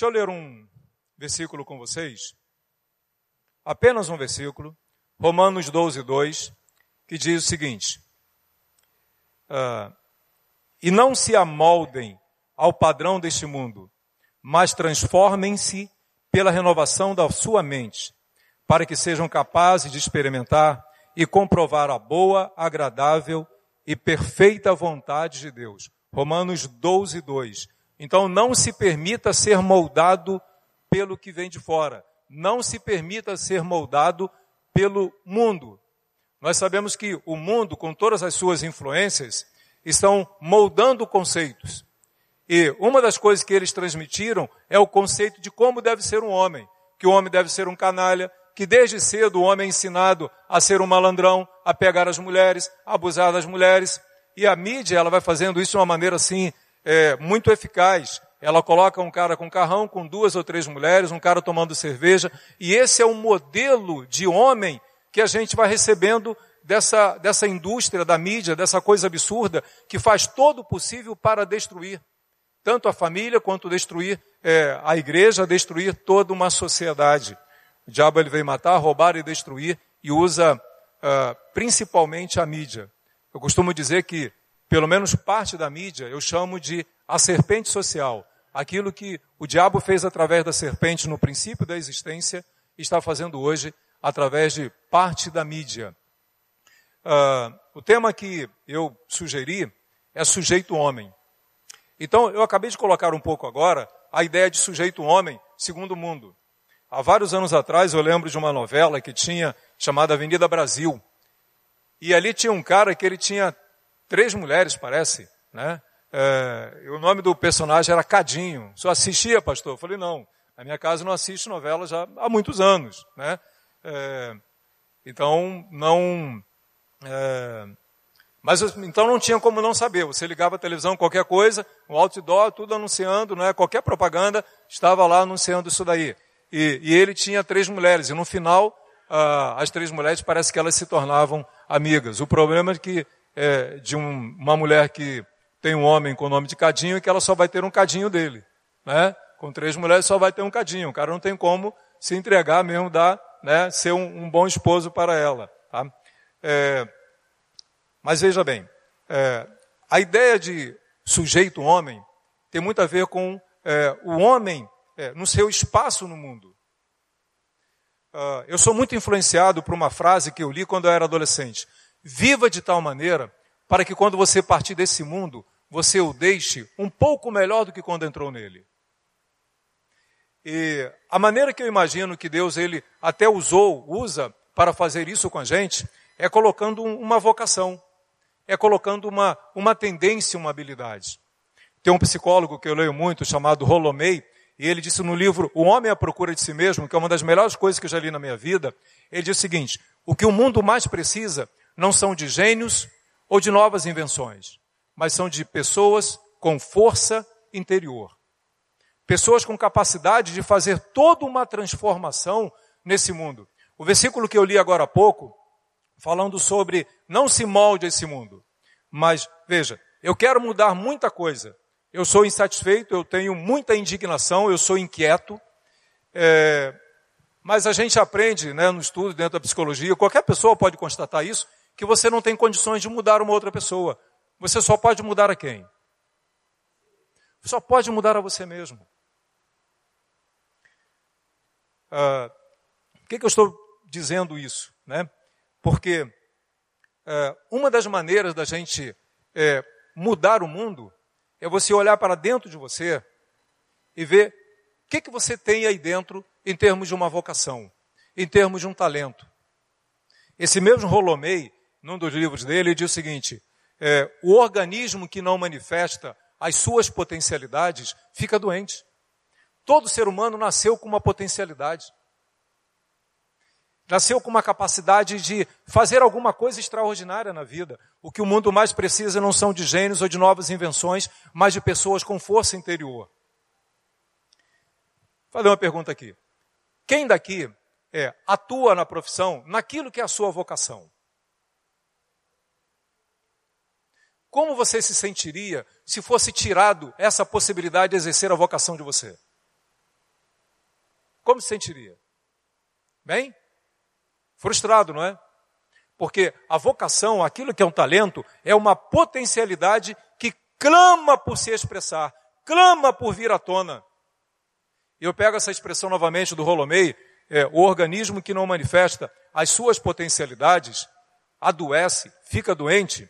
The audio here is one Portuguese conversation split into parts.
Deixa eu ler um versículo com vocês. Apenas um versículo. Romanos 12, 2, que diz o seguinte: uh, E não se amoldem ao padrão deste mundo, mas transformem-se pela renovação da sua mente, para que sejam capazes de experimentar e comprovar a boa, agradável e perfeita vontade de Deus. Romanos 12, 2. Então não se permita ser moldado pelo que vem de fora. Não se permita ser moldado pelo mundo. Nós sabemos que o mundo, com todas as suas influências, estão moldando conceitos. E uma das coisas que eles transmitiram é o conceito de como deve ser um homem. Que o homem deve ser um canalha, que desde cedo o homem é ensinado a ser um malandrão, a pegar as mulheres, a abusar das mulheres. E a mídia, ela vai fazendo isso de uma maneira assim, é, muito eficaz. Ela coloca um cara com carrão, com duas ou três mulheres, um cara tomando cerveja, e esse é o modelo de homem que a gente vai recebendo dessa, dessa indústria da mídia, dessa coisa absurda, que faz todo o possível para destruir tanto a família quanto destruir é, a igreja, destruir toda uma sociedade. O diabo ele veio matar, roubar e destruir e usa uh, principalmente a mídia. Eu costumo dizer que, pelo menos parte da mídia, eu chamo de a serpente social. Aquilo que o diabo fez através da serpente no princípio da existência, está fazendo hoje através de parte da mídia. Uh, o tema que eu sugeri é sujeito homem. Então, eu acabei de colocar um pouco agora a ideia de sujeito homem segundo o mundo. Há vários anos atrás eu lembro de uma novela que tinha chamada Avenida Brasil. E ali tinha um cara que ele tinha três mulheres, parece, né? É, o nome do personagem era Cadinho. Só assistia, pastor? Eu falei, não. Na minha casa não assiste novela já há muitos anos, né? É, então, não... É, mas então não tinha como não saber. Você ligava a televisão, qualquer coisa, um outdoor, tudo anunciando, né? qualquer propaganda, estava lá anunciando isso daí. E, e ele tinha três mulheres, e no final, ah, as três mulheres parece que elas se tornavam amigas. O problema é que é, de um, uma mulher que tem um homem com o nome de Cadinho e que ela só vai ter um cadinho dele. Né? Com três mulheres só vai ter um cadinho. O cara não tem como se entregar mesmo, dar, né, ser um, um bom esposo para ela. Tá? É, mas veja bem, é, a ideia de sujeito homem tem muito a ver com é, o homem é, no seu espaço no mundo. Uh, eu sou muito influenciado por uma frase que eu li quando eu era adolescente. Viva de tal maneira para que quando você partir desse mundo, você o deixe um pouco melhor do que quando entrou nele. E a maneira que eu imagino que Deus ele até usou, usa para fazer isso com a gente, é colocando uma vocação, é colocando uma, uma tendência, uma habilidade. Tem um psicólogo que eu leio muito, chamado Rolomei, e ele disse no livro O Homem à Procura de Si Mesmo, que é uma das melhores coisas que eu já li na minha vida, ele diz o seguinte, o que o mundo mais precisa não são de gênios ou de novas invenções, mas são de pessoas com força interior. Pessoas com capacidade de fazer toda uma transformação nesse mundo. O versículo que eu li agora há pouco, falando sobre não se molde esse mundo, mas veja, eu quero mudar muita coisa. Eu sou insatisfeito, eu tenho muita indignação, eu sou inquieto. É, mas a gente aprende né, no estudo, dentro da psicologia, qualquer pessoa pode constatar isso, que você não tem condições de mudar uma outra pessoa. Você só pode mudar a quem? Só pode mudar a você mesmo. Uh, por que, que, eu estou dizendo isso? Né? Porque uh, uma das maneiras da gente uh, mudar o mundo é você olhar para dentro de você e ver o que, que você tem aí dentro em termos de uma vocação, em termos de um talento. Esse mesmo Rolomei, num dos livros dele, diz o seguinte: é, o organismo que não manifesta as suas potencialidades fica doente. Todo ser humano nasceu com uma potencialidade. Nasceu com uma capacidade de fazer alguma coisa extraordinária na vida. O que o mundo mais precisa não são de gênios ou de novas invenções, mas de pessoas com força interior. Vou fazer uma pergunta aqui. Quem daqui é, atua na profissão naquilo que é a sua vocação? Como você se sentiria se fosse tirado essa possibilidade de exercer a vocação de você? como se sentiria? Bem? Frustrado, não é? Porque a vocação, aquilo que é um talento, é uma potencialidade que clama por se expressar, clama por vir à tona. E eu pego essa expressão novamente do Rolomei, é, o organismo que não manifesta as suas potencialidades adoece, fica doente.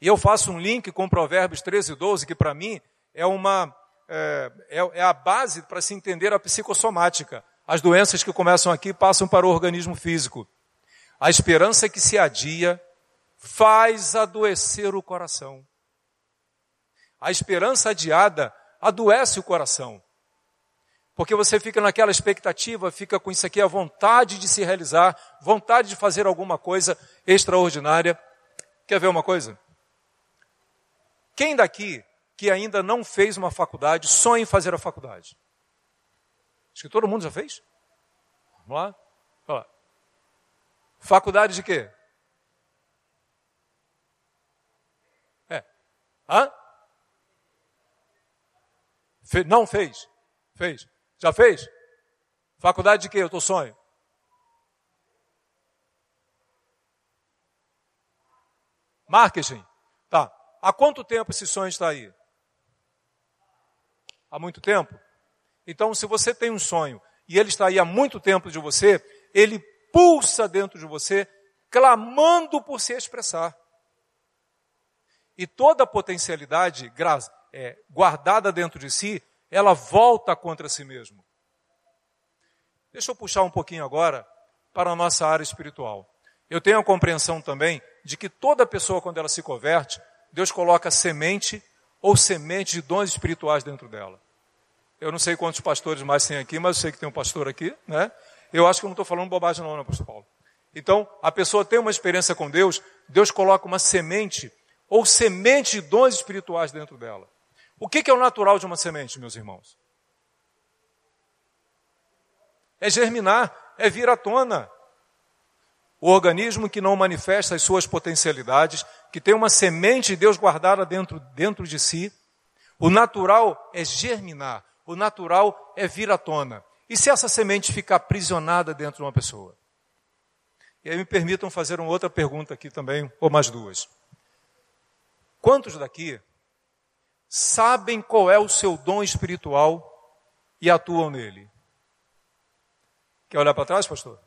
E eu faço um link com Provérbios 13 e 12, que para mim é uma é, é, é a base para se entender a psicossomática. As doenças que começam aqui passam para o organismo físico. A esperança que se adia faz adoecer o coração. A esperança adiada adoece o coração. Porque você fica naquela expectativa, fica com isso aqui, a vontade de se realizar, vontade de fazer alguma coisa extraordinária. Quer ver uma coisa? Quem daqui que ainda não fez uma faculdade sonha em fazer a faculdade? Acho que todo mundo já fez? Vamos lá? Vamos lá. Faculdade de quê? É. Hã? Fe não fez? Fez. Já fez? Faculdade de quê? Eu tô sonho. Marketing. Há quanto tempo esse sonho está aí? Há muito tempo? Então, se você tem um sonho e ele está aí há muito tempo de você, ele pulsa dentro de você, clamando por se expressar. E toda a potencialidade é, guardada dentro de si, ela volta contra si mesmo. Deixa eu puxar um pouquinho agora para a nossa área espiritual. Eu tenho a compreensão também de que toda pessoa, quando ela se converte, Deus coloca semente ou semente de dons espirituais dentro dela. Eu não sei quantos pastores mais tem aqui, mas eu sei que tem um pastor aqui, né? Eu acho que eu não estou falando bobagem não, não, pastor Paulo. Então, a pessoa tem uma experiência com Deus, Deus coloca uma semente ou semente de dons espirituais dentro dela. O que, que é o natural de uma semente, meus irmãos? É germinar, é vir à tona. O organismo que não manifesta as suas potencialidades, que tem uma semente de Deus guardada dentro, dentro de si, o natural é germinar, o natural é vir à tona. E se essa semente ficar aprisionada dentro de uma pessoa? E aí me permitam fazer uma outra pergunta aqui também, ou mais duas. Quantos daqui sabem qual é o seu dom espiritual e atuam nele? Quer olhar para trás, pastor?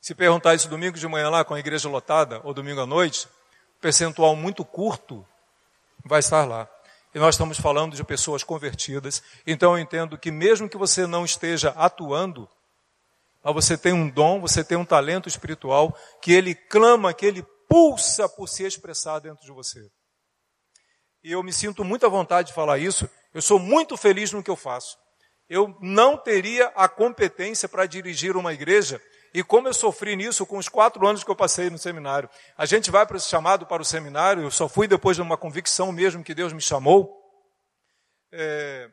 Se perguntar isso domingo de manhã lá com a igreja lotada, ou domingo à noite, percentual muito curto vai estar lá. E nós estamos falando de pessoas convertidas. Então eu entendo que mesmo que você não esteja atuando, mas você tem um dom, você tem um talento espiritual que ele clama, que ele pulsa por se expressar dentro de você. E eu me sinto muita vontade de falar isso. Eu sou muito feliz no que eu faço. Eu não teria a competência para dirigir uma igreja e como eu sofri nisso com os quatro anos que eu passei no seminário. A gente vai para esse chamado para o seminário, eu só fui depois de uma convicção mesmo que Deus me chamou. É,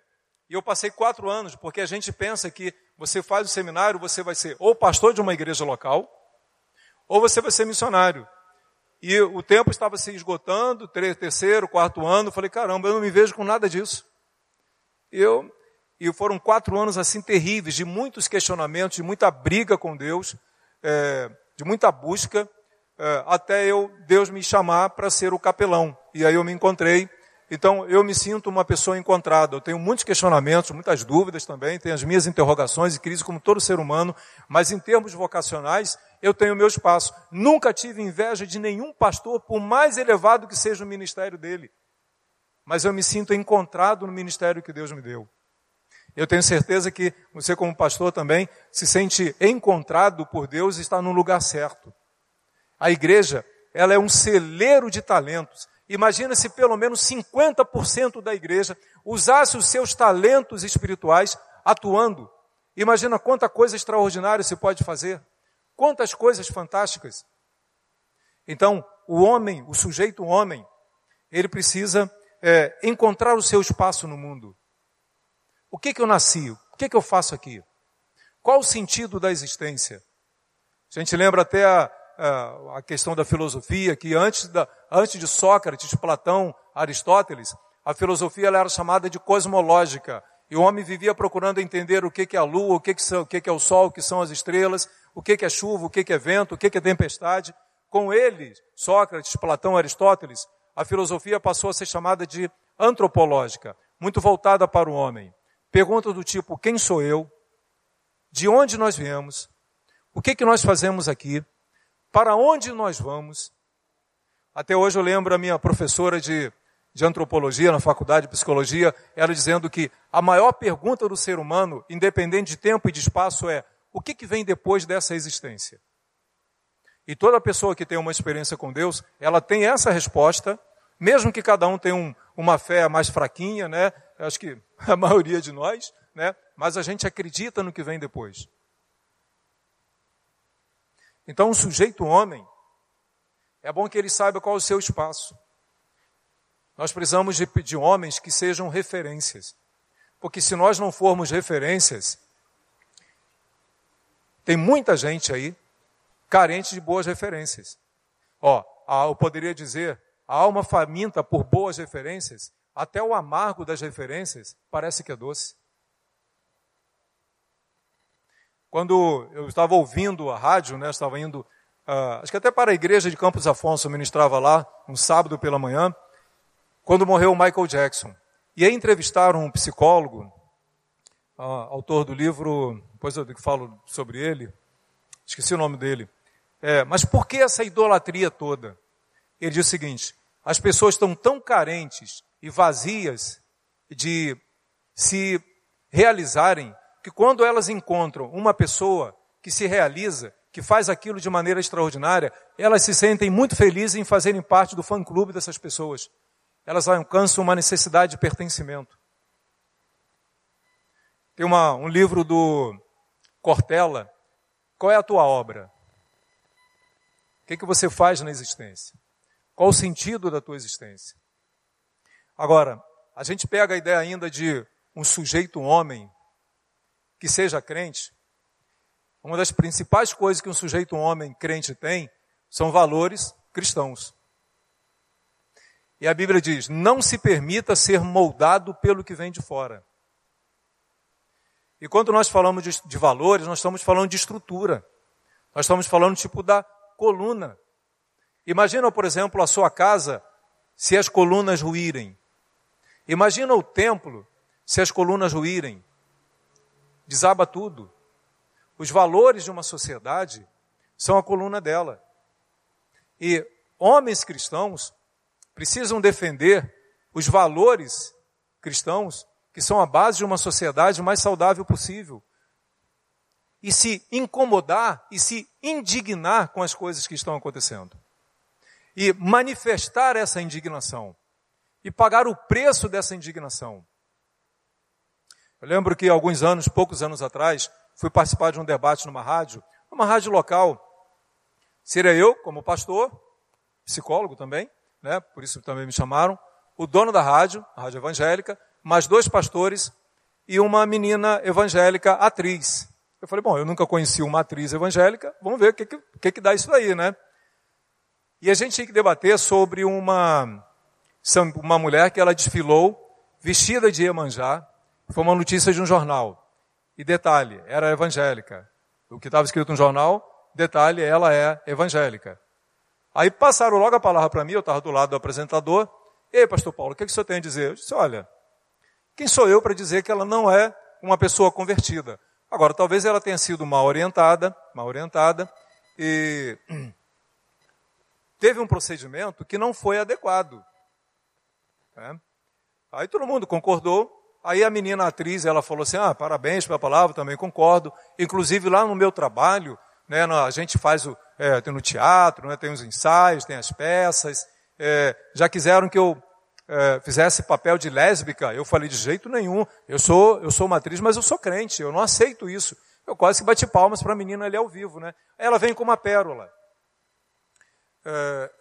e eu passei quatro anos, porque a gente pensa que você faz o seminário, você vai ser ou pastor de uma igreja local, ou você vai ser missionário. E o tempo estava se esgotando, terceiro, quarto ano, falei, caramba, eu não me vejo com nada disso. Eu e foram quatro anos assim terríveis, de muitos questionamentos, de muita briga com Deus, é, de muita busca, é, até eu Deus me chamar para ser o capelão. E aí eu me encontrei. Então eu me sinto uma pessoa encontrada. Eu tenho muitos questionamentos, muitas dúvidas também, tenho as minhas interrogações e crises como todo ser humano, mas em termos vocacionais eu tenho o meu espaço. Nunca tive inveja de nenhum pastor, por mais elevado que seja o ministério dele. Mas eu me sinto encontrado no ministério que Deus me deu. Eu tenho certeza que você, como pastor, também se sente encontrado por Deus e está no lugar certo. A igreja, ela é um celeiro de talentos. Imagina se pelo menos 50% da igreja usasse os seus talentos espirituais atuando. Imagina quanta coisa extraordinária se pode fazer. Quantas coisas fantásticas. Então, o homem, o sujeito homem, ele precisa é, encontrar o seu espaço no mundo. O que, que eu nasci? O que, que eu faço aqui? Qual o sentido da existência? A gente lembra até a, a, questão da filosofia, que antes, da, antes de Sócrates, Platão, Aristóteles, A filosofia era chamada de cosmológica. E o homem vivia procurando entender o que é a lua, o que, são, o que é o sol, o que são as estrelas, o que é chuva, o que é vento, o que é tempestade. Com ele, Sócrates, Platão, Aristóteles, a filosofia passou a ser chamada de antropológica, muito voltada para o homem. Perguntas do tipo: quem sou eu? De onde nós viemos? O que, que nós fazemos aqui? Para onde nós vamos? Até hoje eu lembro a minha professora de, de antropologia na faculdade de psicologia, ela dizendo que a maior pergunta do ser humano, independente de tempo e de espaço, é: o que, que vem depois dessa existência? E toda pessoa que tem uma experiência com Deus, ela tem essa resposta, mesmo que cada um tenha um, uma fé mais fraquinha, né? Acho que a maioria de nós, né? Mas a gente acredita no que vem depois. Então, um sujeito homem, é bom que ele saiba qual é o seu espaço. Nós precisamos de, de homens que sejam referências. Porque se nós não formos referências, tem muita gente aí carente de boas referências. Ó, eu poderia dizer, a alma faminta por boas referências, até o amargo das referências parece que é doce. Quando eu estava ouvindo a rádio, né, estava indo, uh, acho que até para a igreja de Campos Afonso, eu ministrava lá, um sábado pela manhã, quando morreu o Michael Jackson. E aí entrevistaram um psicólogo, uh, autor do livro, depois eu falo sobre ele, esqueci o nome dele, é, mas por que essa idolatria toda? Ele diz o seguinte: as pessoas estão tão carentes e vazias de se realizarem que quando elas encontram uma pessoa que se realiza, que faz aquilo de maneira extraordinária, elas se sentem muito felizes em fazerem parte do fã-clube dessas pessoas. Elas alcançam uma necessidade de pertencimento. Tem uma, um livro do Cortella, Qual é a tua obra? O que, que você faz na existência? Qual o sentido da tua existência? Agora, a gente pega a ideia ainda de um sujeito homem que seja crente. Uma das principais coisas que um sujeito homem crente tem são valores cristãos. E a Bíblia diz: não se permita ser moldado pelo que vem de fora. E quando nós falamos de, de valores, nós estamos falando de estrutura. Nós estamos falando tipo da coluna. Imagina, por exemplo, a sua casa se as colunas ruírem. Imagina o templo se as colunas ruírem. Desaba tudo. Os valores de uma sociedade são a coluna dela. E homens cristãos precisam defender os valores cristãos que são a base de uma sociedade mais saudável possível e se incomodar e se indignar com as coisas que estão acontecendo. E manifestar essa indignação. E pagar o preço dessa indignação. Eu lembro que alguns anos, poucos anos atrás, fui participar de um debate numa rádio, uma rádio local. Seria eu, como pastor, psicólogo também, né? por isso também me chamaram, o dono da rádio, a rádio evangélica, mais dois pastores e uma menina evangélica atriz. Eu falei, bom, eu nunca conheci uma atriz evangélica, vamos ver o que, que, que dá isso aí, né? E a gente tinha que debater sobre uma, uma mulher que ela desfilou vestida de Iemanjá. Foi uma notícia de um jornal. E detalhe, era evangélica. O que estava escrito no jornal, detalhe, ela é evangélica. Aí passaram logo a palavra para mim, eu estava do lado do apresentador. Ei, pastor Paulo, o que, que o senhor tem a dizer? Eu disse, olha, quem sou eu para dizer que ela não é uma pessoa convertida? Agora, talvez ela tenha sido mal orientada, mal orientada, e teve um procedimento que não foi adequado. É. Aí todo mundo concordou. Aí a menina atriz, ela falou assim, ah, parabéns pela palavra, também concordo. Inclusive lá no meu trabalho, né, a gente faz o, é, tem no teatro, né, tem os ensaios, tem as peças. É, já quiseram que eu é, fizesse papel de lésbica, eu falei de jeito nenhum. Eu sou, eu sou uma atriz, mas eu sou crente. Eu não aceito isso. Eu quase que bati palmas para a menina ali ao vivo, né? Ela vem com uma pérola. É,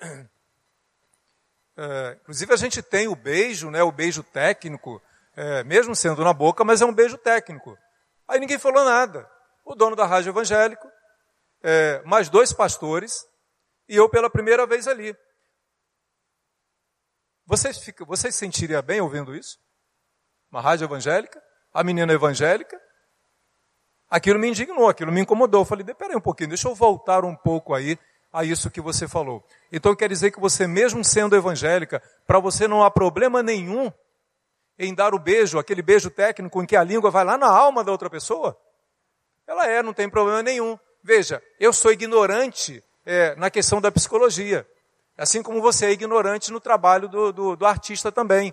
é, inclusive a gente tem o beijo, né? O beijo técnico, é, mesmo sendo na boca, mas é um beijo técnico. Aí ninguém falou nada. O dono da rádio evangélico, é, mais dois pastores e eu pela primeira vez ali. Você, fica, você se sentiria bem ouvindo isso? Uma rádio evangélica, a menina evangélica. Aquilo me indignou, aquilo me incomodou. Eu falei, peraí um pouquinho, deixa eu voltar um pouco aí a isso que você falou. Então quer dizer que você, mesmo sendo evangélica, para você não há problema nenhum em dar o beijo, aquele beijo técnico em que a língua vai lá na alma da outra pessoa? Ela é, não tem problema nenhum. Veja, eu sou ignorante é, na questão da psicologia. Assim como você é ignorante no trabalho do, do, do artista também.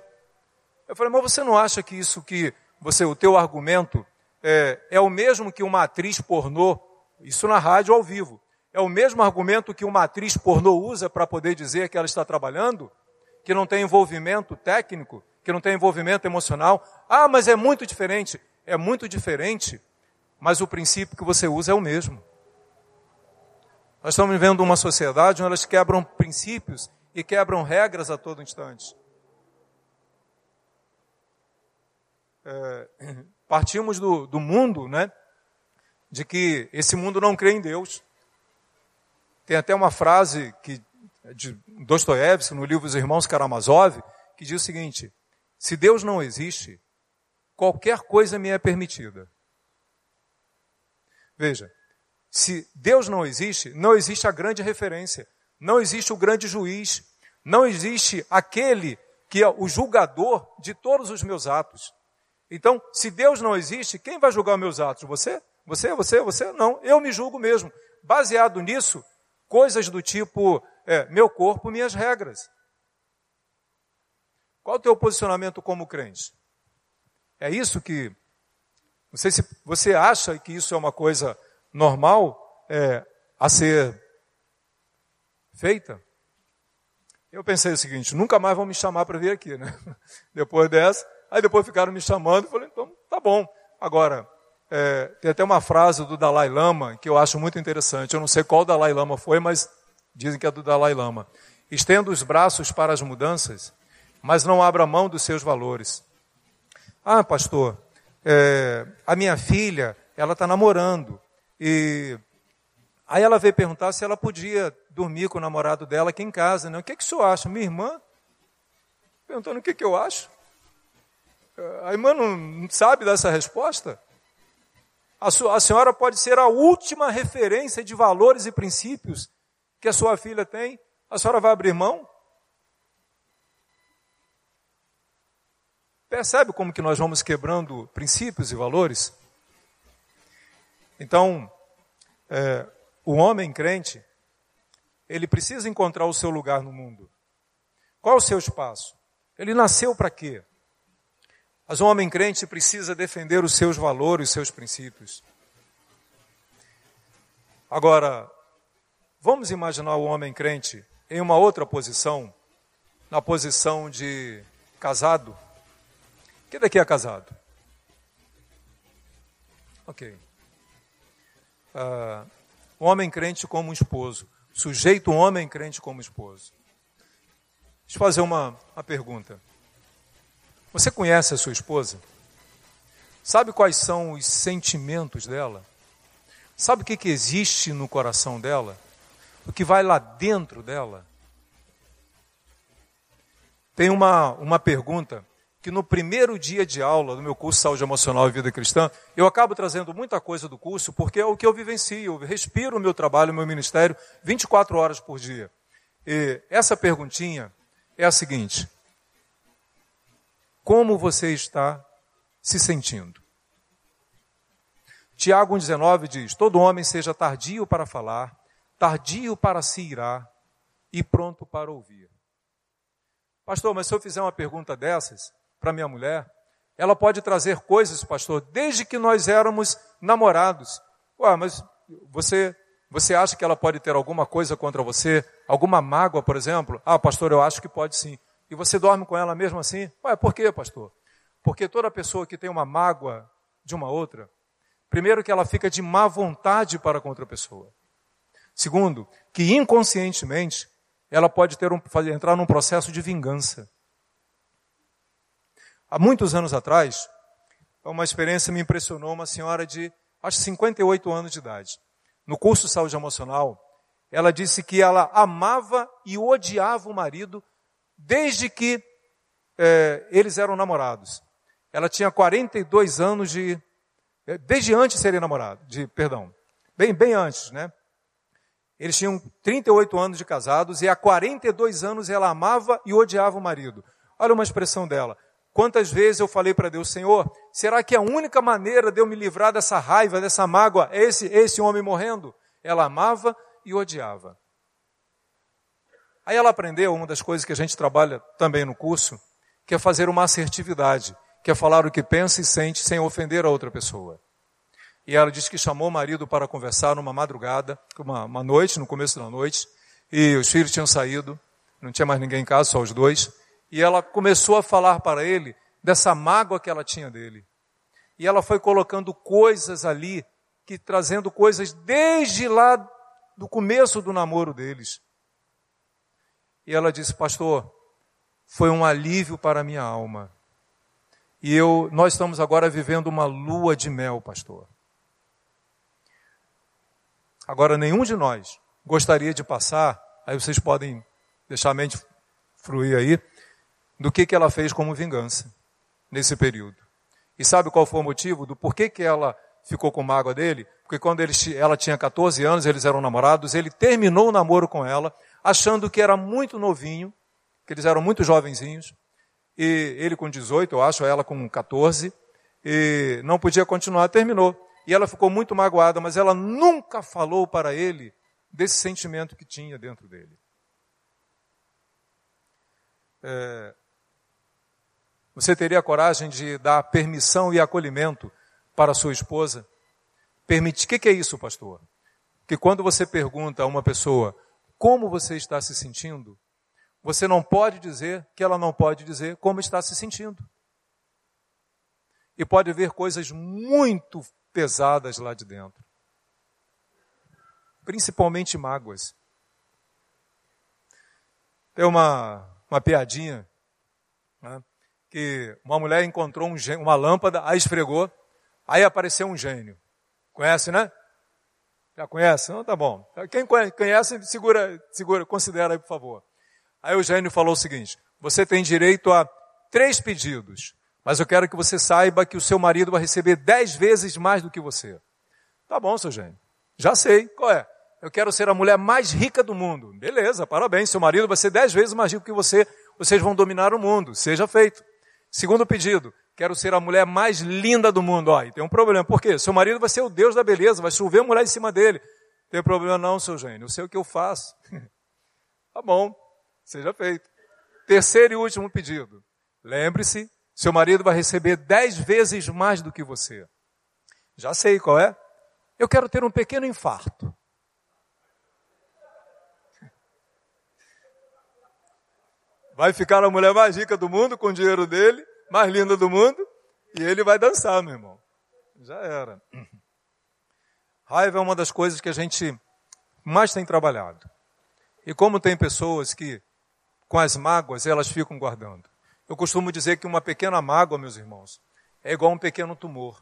Eu falei, mas você não acha que isso que você, o teu argumento é, é o mesmo que uma atriz pornô, isso na rádio ao vivo, é o mesmo argumento que uma atriz pornô usa para poder dizer que ela está trabalhando? Que não tem envolvimento técnico? Que não tem envolvimento emocional? Ah, mas é muito diferente. É muito diferente, mas o princípio que você usa é o mesmo. Nós estamos vivendo uma sociedade onde elas quebram princípios e quebram regras a todo instante. É, partimos do, do mundo, né? De que esse mundo não crê em Deus. Tem até uma frase que, de Dostoiévski, no livro Os Irmãos Karamazov, que diz o seguinte: Se Deus não existe, qualquer coisa me é permitida. Veja, se Deus não existe, não existe a grande referência, não existe o grande juiz, não existe aquele que é o julgador de todos os meus atos. Então, se Deus não existe, quem vai julgar meus atos? Você? Você? Você? Você? Não, eu me julgo mesmo. Baseado nisso, coisas do tipo é, meu corpo, minhas regras. Qual o teu posicionamento como crente? É isso que. Não sei se você acha que isso é uma coisa normal é, a ser feita. Eu pensei o seguinte, nunca mais vão me chamar para vir aqui, né? Depois dessa, aí depois ficaram me chamando, falei, então tá bom. Agora, é, tem até uma frase do Dalai Lama que eu acho muito interessante. Eu não sei qual Dalai Lama foi, mas dizem que é do Dalai Lama. Estenda os braços para as mudanças, mas não abra mão dos seus valores. Ah, pastor, é, a minha filha, ela está namorando. E aí ela veio perguntar se ela podia dormir com o namorado dela aqui em casa. Né? O que, que o senhor acha? Minha irmã? Perguntando o que, que eu acho. A irmã não sabe dessa resposta? A, senhora pode ser a última referência de valores e princípios que a sua filha tem. A senhora vai abrir mão? Percebe como que nós vamos quebrando princípios e valores? Então, é, o homem crente, ele precisa encontrar o seu lugar no mundo. Qual o seu espaço? Ele nasceu para quê? Mas o homem crente precisa defender os seus valores, os seus princípios. Agora, vamos imaginar o homem crente em uma outra posição, na posição de casado. Quem daqui é casado? Ok uh, homem crente como esposo, sujeito homem crente como esposo. Deixa eu fazer uma, uma pergunta. Você conhece a sua esposa? Sabe quais são os sentimentos dela? Sabe o que, que existe no coração dela? O que vai lá dentro dela? Tem uma, uma pergunta que no primeiro dia de aula do meu curso Saúde Emocional e Vida Cristã, eu acabo trazendo muita coisa do curso, porque é o que eu vivencio, eu respiro o meu trabalho, o meu ministério 24 horas por dia. E essa perguntinha é a seguinte: Como você está se sentindo? Tiago 1,19 diz: Todo homem seja tardio para falar, tardio para se irar e pronto para ouvir. Pastor, mas se eu fizer uma pergunta dessas, para minha mulher. Ela pode trazer coisas, pastor, desde que nós éramos namorados. Ué, mas você, você acha que ela pode ter alguma coisa contra você? Alguma mágoa, por exemplo? Ah, pastor, eu acho que pode sim. E você dorme com ela mesmo assim? Ué, por quê, pastor? Porque toda pessoa que tem uma mágoa de uma outra, primeiro que ela fica de má vontade para com outra pessoa. Segundo, que inconscientemente ela pode ter um, entrar num processo de vingança. Há muitos anos atrás, uma experiência me impressionou, uma senhora de, acho 58 anos de idade. No curso de saúde emocional, ela disse que ela amava e odiava o marido desde que é, eles eram namorados. Ela tinha 42 anos de. É, desde antes de serem namorados, de, perdão. Bem, bem antes, né? Eles tinham 38 anos de casados e há 42 anos ela amava e odiava o marido. Olha uma expressão dela. Quantas vezes eu falei para Deus, Senhor, será que a única maneira de eu me livrar dessa raiva, dessa mágoa, é esse, esse homem morrendo? Ela amava e odiava. Aí ela aprendeu uma das coisas que a gente trabalha também no curso, que é fazer uma assertividade, que é falar o que pensa e sente sem ofender a outra pessoa. E ela disse que chamou o marido para conversar numa madrugada, uma, uma noite, no começo da noite, e os filhos tinham saído, não tinha mais ninguém em casa, só os dois. E ela começou a falar para ele dessa mágoa que ela tinha dele. E ela foi colocando coisas ali, que trazendo coisas desde lá do começo do namoro deles. E ela disse, pastor, foi um alívio para a minha alma. E eu, nós estamos agora vivendo uma lua de mel, pastor. Agora, nenhum de nós gostaria de passar, aí vocês podem deixar a mente fluir aí, do que, que ela fez como vingança nesse período. E sabe qual foi o motivo do porquê que ela ficou com mágoa dele? Porque quando ele, ela tinha 14 anos, eles eram namorados, ele terminou o namoro com ela, achando que era muito novinho, que eles eram muito jovenzinhos, e ele com 18, eu acho, ela com 14, e não podia continuar, terminou. E ela ficou muito magoada, mas ela nunca falou para ele desse sentimento que tinha dentro dele. É, você teria a coragem de dar permissão e acolhimento para sua esposa? Permitir. O que, que é isso, pastor? Que quando você pergunta a uma pessoa como você está se sentindo, você não pode dizer que ela não pode dizer como está se sentindo. E pode ver coisas muito pesadas lá de dentro. Principalmente mágoas. Tem uma, uma piadinha, né, que uma mulher encontrou um uma lâmpada, aí esfregou, aí apareceu um gênio. Conhece, né? Já conhece? Não, tá bom. Quem conhece, segura, segura, considera aí, por favor. Aí o gênio falou o seguinte: você tem direito a três pedidos. Mas eu quero que você saiba que o seu marido vai receber dez vezes mais do que você. Tá bom, seu gênio. Já sei. Qual é? Eu quero ser a mulher mais rica do mundo. Beleza, parabéns. Seu marido vai ser dez vezes mais rico que você. Vocês vão dominar o mundo. Seja feito. Segundo pedido. Quero ser a mulher mais linda do mundo. Ó, tem um problema. Por quê? Seu marido vai ser o Deus da beleza. Vai chover mulher em cima dele. Tem problema não, seu gênio. Eu sei o que eu faço. tá bom. Seja feito. Terceiro e último pedido. Lembre-se seu marido vai receber dez vezes mais do que você. Já sei qual é. Eu quero ter um pequeno infarto. Vai ficar a mulher mais rica do mundo com o dinheiro dele, mais linda do mundo, e ele vai dançar, meu irmão. Já era. Raiva é uma das coisas que a gente mais tem trabalhado. E como tem pessoas que, com as mágoas, elas ficam guardando. Eu costumo dizer que uma pequena mágoa, meus irmãos, é igual a um pequeno tumor.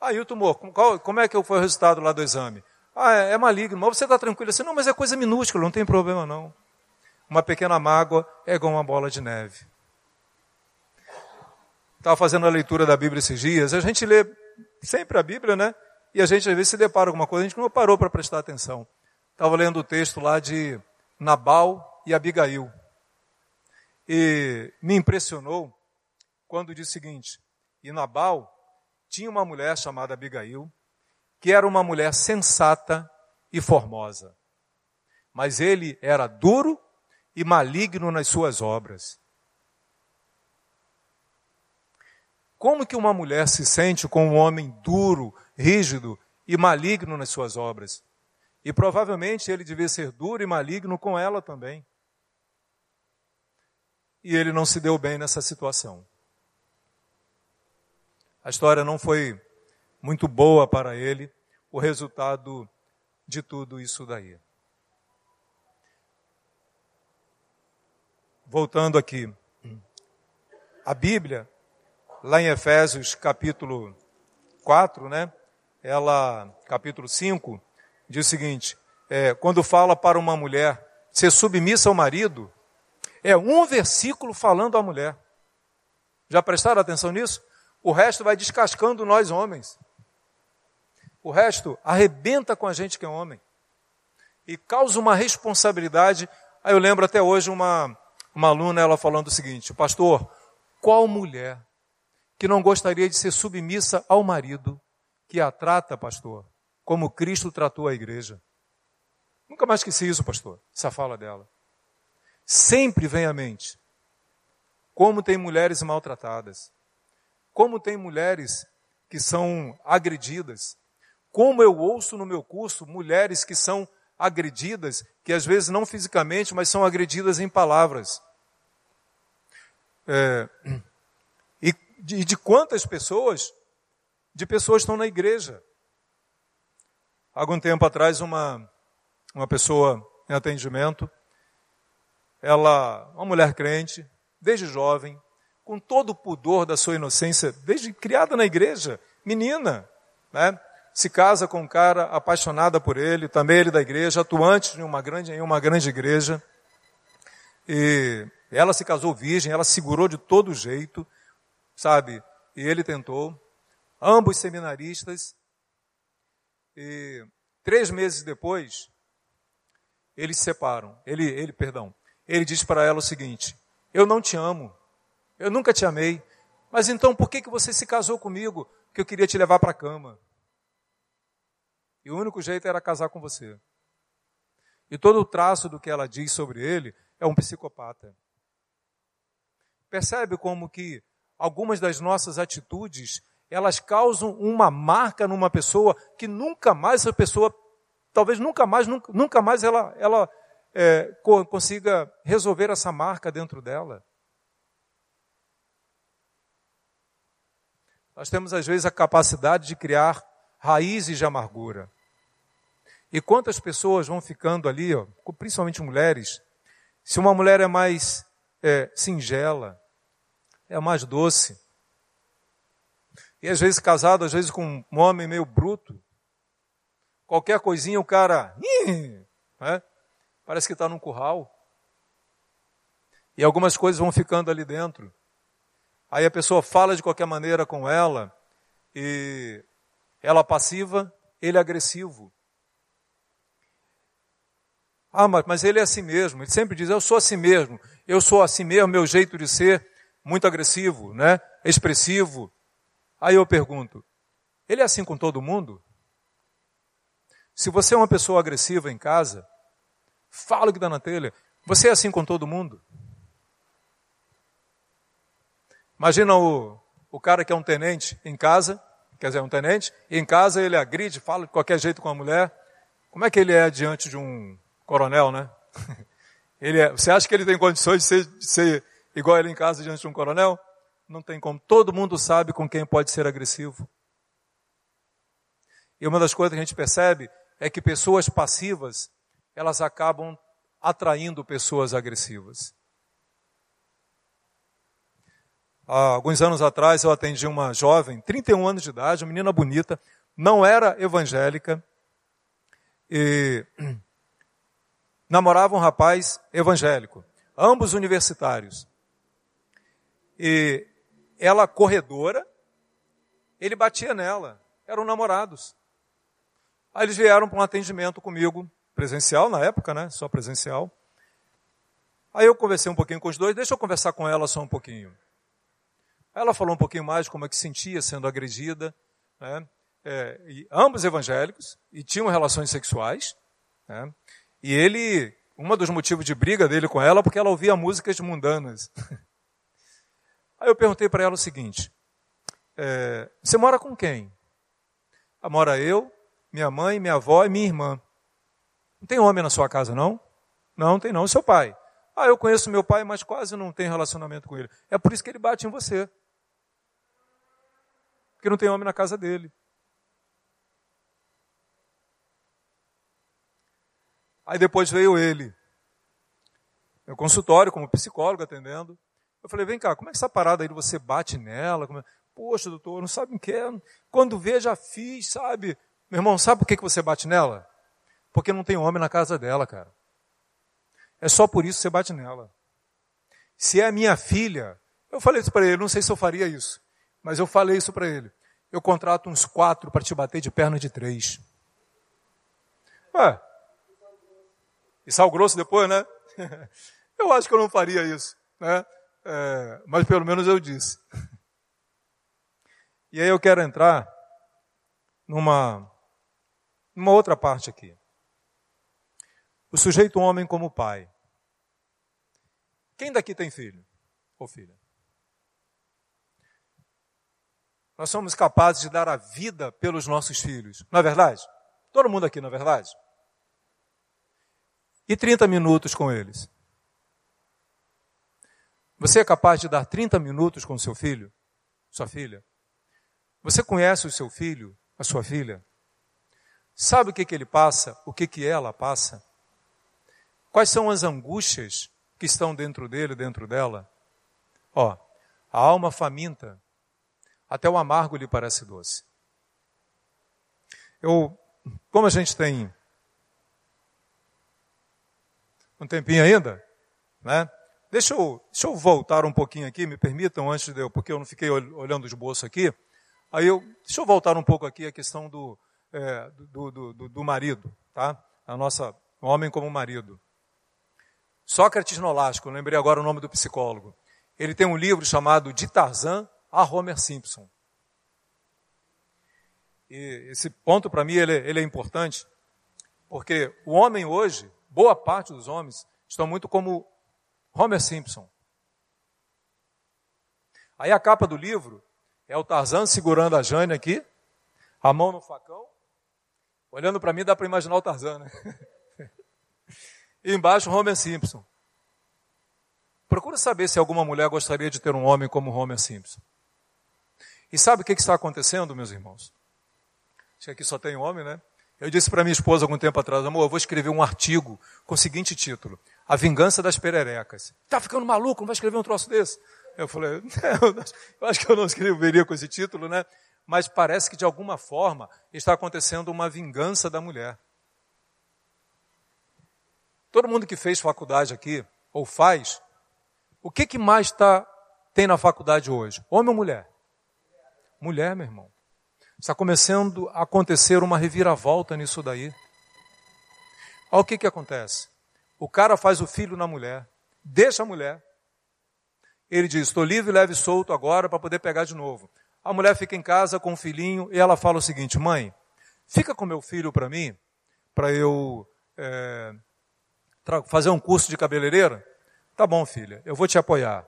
Aí o tumor, qual, como é que foi o resultado lá do exame? Ah, é, é maligno, mas você está tranquilo assim? Não, mas é coisa minúscula, não tem problema não. Uma pequena mágoa é igual uma bola de neve. Estava fazendo a leitura da Bíblia esses dias, a gente lê sempre a Bíblia, né? E a gente às vezes se depara com alguma coisa, a gente não parou para prestar atenção. Estava lendo o texto lá de Nabal e Abigail. E me impressionou quando disse o seguinte: e Nabal tinha uma mulher chamada Abigail, que era uma mulher sensata e formosa. Mas ele era duro e maligno nas suas obras. Como que uma mulher se sente com um homem duro, rígido e maligno nas suas obras? E provavelmente ele devia ser duro e maligno com ela também e ele não se deu bem nessa situação. A história não foi muito boa para ele, o resultado de tudo isso daí. Voltando aqui, a Bíblia, lá em Efésios capítulo 4, né? Ela, capítulo 5, diz o seguinte: é, quando fala para uma mulher ser submissa ao marido, É um versículo falando à mulher. Já prestaram atenção nisso? O resto vai descascando nós homens. O resto arrebenta com a gente que é homem. E causa uma responsabilidade. Aí eu lembro até hoje uma, uma aluna, ela falando o seguinte, pastor, qual mulher que não gostaria de ser submissa ao marido que a trata, pastor, como Cristo tratou a igreja? Nunca mais esqueci isso, pastor, essa fala dela. Sempre vem à mente como tem mulheres maltratadas, como tem mulheres que são agredidas, como eu ouço no meu curso mulheres que são agredidas, que às vezes não fisicamente, mas são agredidas em palavras. É, de, de quantas pessoas? De pessoas estão na igreja. Há algum tempo atrás, uma, uma pessoa em atendimento, ela, uma mulher crente, desde jovem, com todo o pudor da sua inocência, desde criada na igreja, menina, né? se casa com um cara apaixonada por ele, também ele da igreja, atuante em uma grande, em uma grande igreja. E ela se casou virgem, ela segurou de todo jeito, sabe? E ele tentou. Ambos seminaristas. E três meses depois, eles se separam. Ele, ele, perdão. Ele diz para ela o seguinte: Eu não te amo. Eu nunca te amei. Mas então por que, que você se casou comigo? Que eu queria te levar para a cama. E o único jeito era casar com você. E todo o traço do que ela diz sobre ele é um psicopata. Percebe como que algumas das nossas atitudes, elas causam uma marca numa pessoa que nunca mais essa pessoa, talvez nunca mais, nunca, nunca mais ela, ela é, consiga resolver essa marca dentro dela. Nós temos às vezes a capacidade de criar raízes de amargura. E quantas pessoas vão ficando ali, ó, principalmente mulheres, se uma mulher é mais é, singela, é mais doce, e às vezes casado, às vezes com um homem meio bruto, qualquer coisinha o cara, né? parece que está num curral. E algumas coisas vão ficando ali dentro. Aí a pessoa fala de qualquer maneira com ela, e ela passiva, ele agressivo. Ah, mas, mas ele é assim mesmo. Ele sempre diz: Eu sou assim mesmo. Eu sou assim mesmo. Meu jeito de ser muito agressivo, né? Expressivo. Aí eu pergunto: Ele é assim com todo mundo? Se você é uma pessoa agressiva em casa, fala o que dá na telha. Você é assim com todo mundo? Imagina o, o cara que é um tenente em casa, quer dizer, um tenente, e em casa ele agride, fala de qualquer jeito com a mulher. Como é que ele é diante de um coronel, né? Ele é, você acha que ele tem condições de ser, de ser igual ele em casa diante de um coronel? Não tem como. Todo mundo sabe com quem pode ser agressivo. E uma das coisas que a gente percebe é que pessoas passivas, elas acabam atraindo pessoas agressivas. Há alguns anos atrás eu atendi uma jovem, 31 anos de idade, uma menina bonita, não era evangélica, e namorava um rapaz evangélico, ambos universitários. E ela corredora, ele batia nela, eram namorados. Aí eles vieram para um atendimento comigo, presencial na época, né? Só presencial. Aí eu conversei um pouquinho com os dois, deixa eu conversar com ela só um pouquinho. Aí ela falou um pouquinho mais como é que sentia sendo agredida, né? É, ambos evangélicos e tinham relações sexuais. Né? E ele, um dos motivos de briga dele com ela, porque ela ouvia músicas mundanas. Aí eu perguntei para ela o seguinte: é, Você mora com quem? Ah, mora eu, minha mãe, minha avó e minha irmã. Não tem homem na sua casa, não? Não, tem não. Seu pai? Ah, eu conheço meu pai, mas quase não tenho relacionamento com ele. É por isso que ele bate em você. Porque não tem homem na casa dele. Aí depois veio ele, meu consultório como psicólogo atendendo. Eu falei, vem cá, como é que essa parada aí você bate nela? É... Poxa, doutor, não sabe o que é. Quando vê, já fiz, sabe? Meu irmão, sabe por que você bate nela? Porque não tem homem na casa dela, cara. É só por isso que você bate nela. Se é minha filha, eu falei isso para ele, não sei se eu faria isso, mas eu falei isso para ele. Eu contrato uns quatro para te bater de perna de três. Ué, e sal grosso depois, né? Eu acho que eu não faria isso, né? É, mas pelo menos eu disse. E aí eu quero entrar numa, numa outra parte aqui. O sujeito homem como pai. Quem daqui tem filho ou filha? Nós somos capazes de dar a vida pelos nossos filhos, não é verdade? Todo mundo aqui, não é verdade? E 30 minutos com eles. Você é capaz de dar 30 minutos com seu filho, sua filha? Você conhece o seu filho, a sua filha? Sabe o que, que ele passa, o que, que ela passa? Quais são as angústias que estão dentro dele, dentro dela? Ó, a alma faminta, até o amargo lhe parece doce. Eu, como a gente tem um tempinho ainda, né? Deixa eu, deixa eu voltar um pouquinho aqui, me permitam, antes de eu, porque eu não fiquei olhando os bolsos aqui. Aí eu, deixa eu voltar um pouco aqui a questão do, é, do, do, do, do, marido, tá? A nossa, homem como marido. Sócrates Nolasco, lembrei agora o nome do psicólogo. Ele tem um livro chamado De Tarzan a Homer Simpson. E esse ponto para mim ele, ele é importante, porque o homem hoje, boa parte dos homens, estão muito como Homer Simpson. Aí a capa do livro é o Tarzan segurando a Jane aqui, a mão no facão. Olhando para mim dá para imaginar o Tarzan, né? E embaixo Homer Simpson. Procura saber se alguma mulher gostaria de ter um homem como Homer Simpson. E sabe o que está acontecendo, meus irmãos? Acho que aqui só tem homem, né? Eu disse para minha esposa algum tempo atrás, amor, eu vou escrever um artigo com o seguinte título: A Vingança das Pererecas. Tá ficando maluco? Não vai escrever um troço desse? Eu falei, eu acho que eu não escreveria com esse título, né? Mas parece que de alguma forma está acontecendo uma vingança da mulher. Todo mundo que fez faculdade aqui, ou faz, o que, que mais tá, tem na faculdade hoje? Homem ou mulher? Mulher, meu irmão. Está começando a acontecer uma reviravolta nisso daí. Olha o que, que acontece. O cara faz o filho na mulher, deixa a mulher. Ele diz: Estou livre, leve e solto agora para poder pegar de novo. A mulher fica em casa com o filhinho e ela fala o seguinte: Mãe, fica com meu filho para mim, para eu é, fazer um curso de cabeleireira? Tá bom, filha, eu vou te apoiar.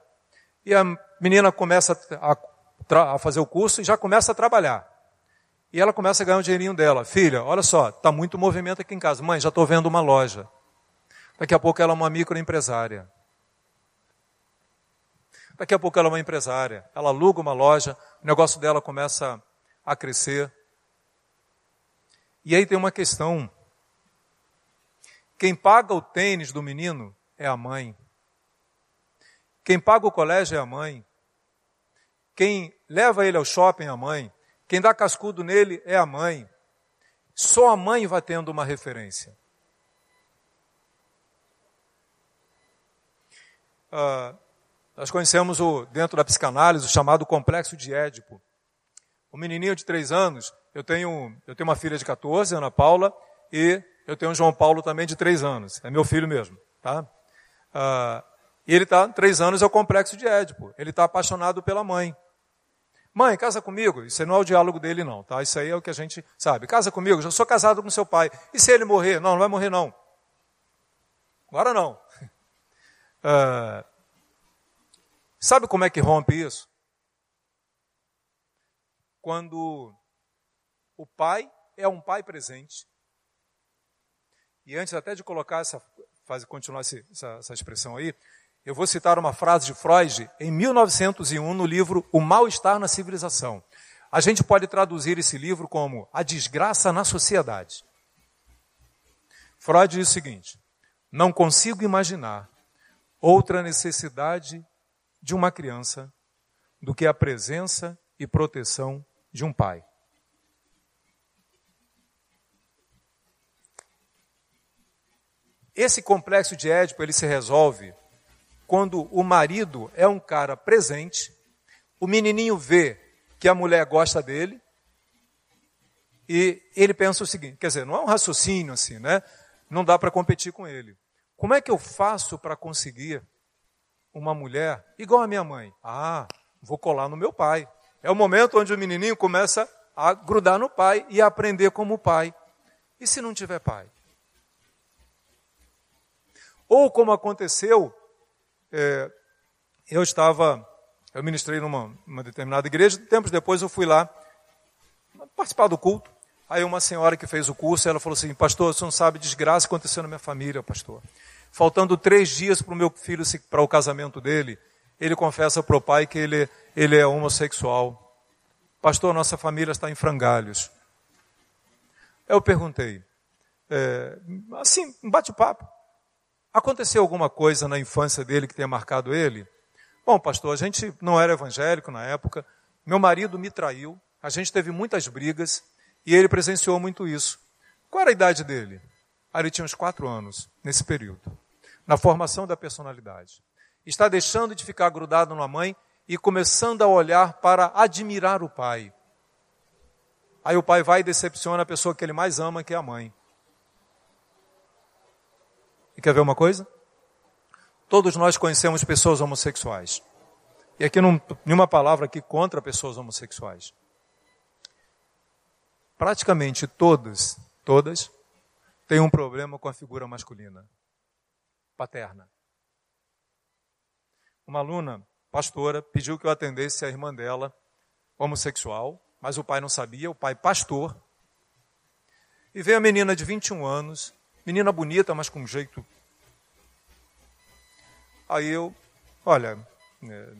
E a menina começa a, a fazer o curso e já começa a trabalhar. E ela começa a ganhar o dinheirinho dela. Filha, olha só, está muito movimento aqui em casa. Mãe, já estou vendo uma loja. Daqui a pouco ela é uma microempresária. Daqui a pouco ela é uma empresária. Ela aluga uma loja, o negócio dela começa a crescer. E aí tem uma questão. Quem paga o tênis do menino é a mãe. Quem paga o colégio é a mãe. Quem leva ele ao shopping é a mãe. Quem dá cascudo nele é a mãe. Só a mãe vai tendo uma referência. Uh, nós conhecemos o, dentro da psicanálise o chamado complexo de Édipo. Um menininho de três anos, eu tenho, eu tenho uma filha de 14, Ana Paula, e eu tenho um João Paulo também de três anos. É meu filho mesmo. Tá? Uh, e ele está, três anos, é o complexo de Édipo. Ele está apaixonado pela mãe. Mãe, casa comigo. Isso não é o diálogo dele, não, tá? Isso aí é o que a gente sabe. Casa comigo, já sou casado com seu pai. E se ele morrer? Não, não vai morrer, não. Agora não. Uh, sabe como é que rompe isso? Quando o pai é um pai presente. E antes até de colocar essa, fazer continuar essa, essa expressão aí, eu vou citar uma frase de Freud em 1901 no livro O Mal-Estar na Civilização. A gente pode traduzir esse livro como A Desgraça na Sociedade. Freud diz o seguinte: Não consigo imaginar outra necessidade de uma criança do que a presença e proteção de um pai. Esse complexo de Édipo ele se resolve quando o marido é um cara presente, o menininho vê que a mulher gosta dele, e ele pensa o seguinte, quer dizer, não é um raciocínio assim, né? Não dá para competir com ele. Como é que eu faço para conseguir uma mulher igual a minha mãe? Ah, vou colar no meu pai. É o momento onde o menininho começa a grudar no pai e a aprender como pai. E se não tiver pai? Ou como aconteceu, é, eu estava, eu ministrei numa determinada igreja, tempos depois eu fui lá participar do culto. Aí uma senhora que fez o curso, ela falou assim, pastor, você não sabe desgraça que aconteceu na minha família, pastor. Faltando três dias para o meu filho, para o casamento dele, ele confessa para o pai que ele, ele é homossexual. Pastor, nossa família está em frangalhos. Eu perguntei, é, assim, um bate-papo. Aconteceu alguma coisa na infância dele que tenha marcado ele? Bom, pastor, a gente não era evangélico na época. Meu marido me traiu. A gente teve muitas brigas e ele presenciou muito isso. Qual era a idade dele? Ah, ele tinha uns quatro anos nesse período, na formação da personalidade. Está deixando de ficar grudado na mãe e começando a olhar para admirar o pai. Aí o pai vai e decepciona a pessoa que ele mais ama, que é a mãe. E quer ver uma coisa? Todos nós conhecemos pessoas homossexuais. E aqui não, nenhuma palavra aqui contra pessoas homossexuais. Praticamente todas, todas, têm um problema com a figura masculina, paterna. Uma aluna, pastora, pediu que eu atendesse a irmã dela, homossexual, mas o pai não sabia, o pai pastor. E veio a menina de 21 anos, Menina bonita, mas com jeito. Aí eu, olha, é,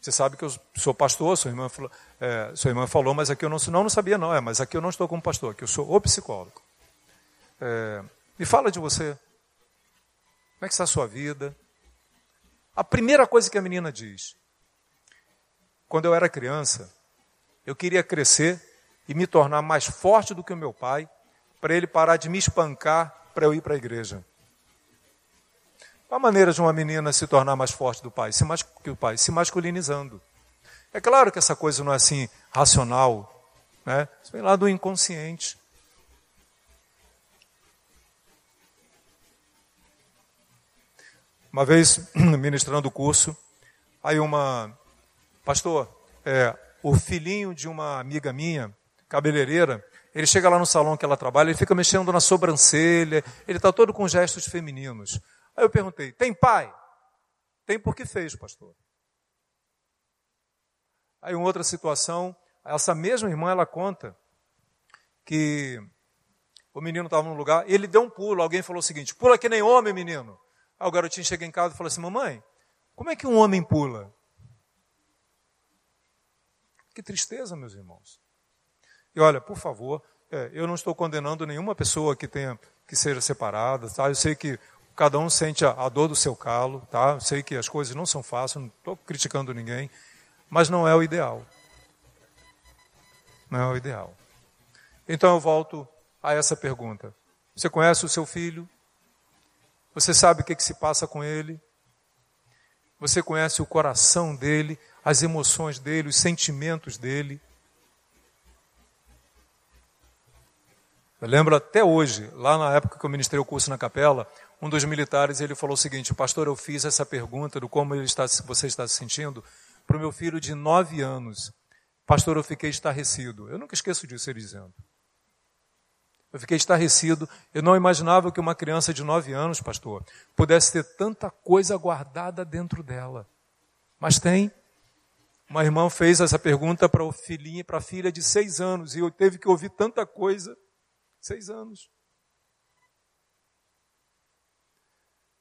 você sabe que eu sou pastor, sua irmã falou, é, sua irmã falou, mas aqui eu não, não, não sabia não, é, mas aqui eu não estou como pastor, aqui eu sou o psicólogo. É, me fala de você. Como é que está a sua vida? A primeira coisa que a menina diz, quando eu era criança, eu queria crescer e me tornar mais forte do que o meu pai, para ele parar de me espancar para eu ir para a igreja. Qual a maneira de uma menina se tornar mais forte do pai? Se que o pai? Se masculinizando. É claro que essa coisa não é assim racional, né? Isso vem lá do inconsciente. Uma vez, ministrando o curso, aí uma, pastor, é, o filhinho de uma amiga minha, cabeleireira, ele chega lá no salão que ela trabalha, ele fica mexendo na sobrancelha, ele está todo com gestos femininos. Aí eu perguntei: tem pai? Tem porque fez, pastor. Aí, em outra situação, essa mesma irmã ela conta que o menino estava num lugar, ele deu um pulo, alguém falou o seguinte: pula que nem homem, menino. Aí o garotinho chega em casa e fala assim: mamãe, como é que um homem pula? Que tristeza, meus irmãos. E olha, por favor, é, eu não estou condenando nenhuma pessoa que tenha que seja separada, tá? Eu sei que cada um sente a, a dor do seu calo, tá? Eu sei que as coisas não são fáceis, não estou criticando ninguém, mas não é o ideal. Não é o ideal. Então eu volto a essa pergunta. Você conhece o seu filho? Você sabe o que, que se passa com ele? Você conhece o coração dele, as emoções dele, os sentimentos dele? Eu lembro até hoje, lá na época que eu ministrei o curso na capela, um dos militares ele falou o seguinte: Pastor, eu fiz essa pergunta do como ele está, você está se sentindo para o meu filho de nove anos. Pastor, eu fiquei estarrecido. Eu nunca esqueço disso ele dizendo. Eu fiquei estarrecido. Eu não imaginava que uma criança de nove anos, pastor, pudesse ter tanta coisa guardada dentro dela. Mas tem. Uma irmã fez essa pergunta para o filhinho, para a filha de seis anos, e eu teve que ouvir tanta coisa. Seis anos.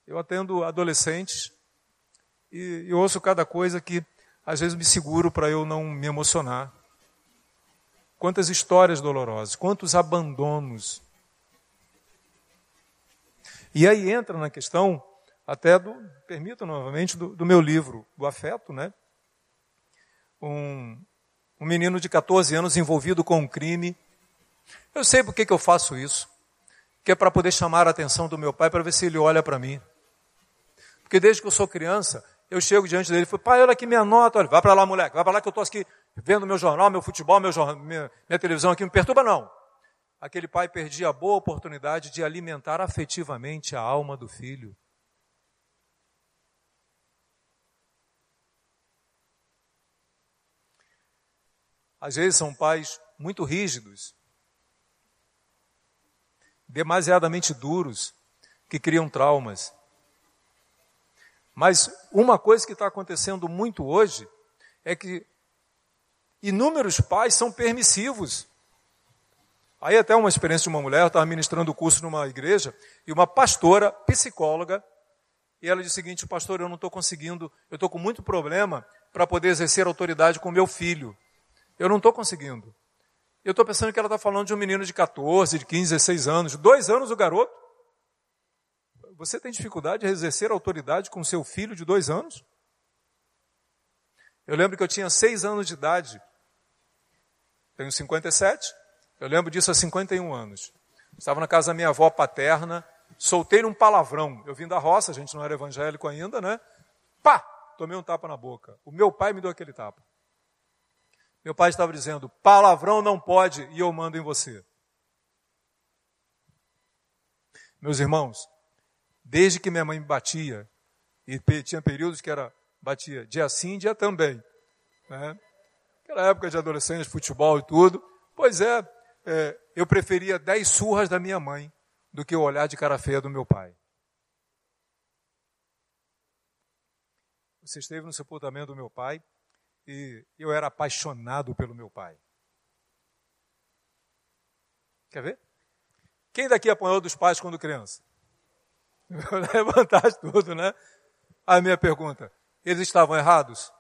Eu atendo adolescentes e, e ouço cada coisa que às vezes me seguro para eu não me emocionar. Quantas histórias dolorosas, quantos abandonos. E aí entra na questão até do, permito novamente, do, do meu livro, do afeto, né? Um, um menino de 14 anos envolvido com um crime eu sei por que, que eu faço isso. Que é para poder chamar a atenção do meu pai para ver se ele olha para mim. Porque Porque desde que eu sou criança, eu chego diante dele e falo, pai, olha aqui minha nota, olha, vai para lá, moleque, vai para lá que eu estou aqui vendo meu jornal, meu futebol, meu jornal, minha, minha televisão aqui, não me perturba não. Aquele pai perdia a boa oportunidade de alimentar afetivamente a alma do filho. Às vezes são pais muito rígidos, demasiadamente duros, que criam traumas. Mas uma coisa que está acontecendo muito hoje é que inúmeros pais são permissivos. Aí até uma experiência de uma mulher, eu estava ministrando o curso numa igreja, e uma pastora, psicóloga, e ela disse o seguinte, pastor, eu não estou conseguindo, eu estou com muito problema para poder exercer autoridade com meu filho. Eu não estou conseguindo. Eu estou pensando que ela está falando de um menino de 14, de 15, 16 anos. Dois anos o garoto. Você tem dificuldade de exercer autoridade com seu filho de dois anos? Eu lembro que eu tinha seis anos de idade. Tenho 57. Eu lembro disso há 51 anos. Estava na casa da minha avó paterna. Soltei um palavrão. Eu vim da roça, a gente não era evangélico ainda, né? Pá! Tomei um tapa na boca. O meu pai me deu aquele tapa. Meu pai estava dizendo: palavrão não pode e eu mando em você. Meus irmãos, desde que minha mãe me batia, e tinha períodos que era batia dia sim, dia também. Né? Aquela época de adolescente, futebol e tudo. Pois é, é, eu preferia dez surras da minha mãe do que o olhar de cara feia do meu pai. Você esteve no sepultamento do meu pai, e eu era apaixonado pelo meu pai. Quer ver? Quem daqui apanhou dos pais quando criança? Levantar tudo, né? A minha pergunta: eles estavam errados?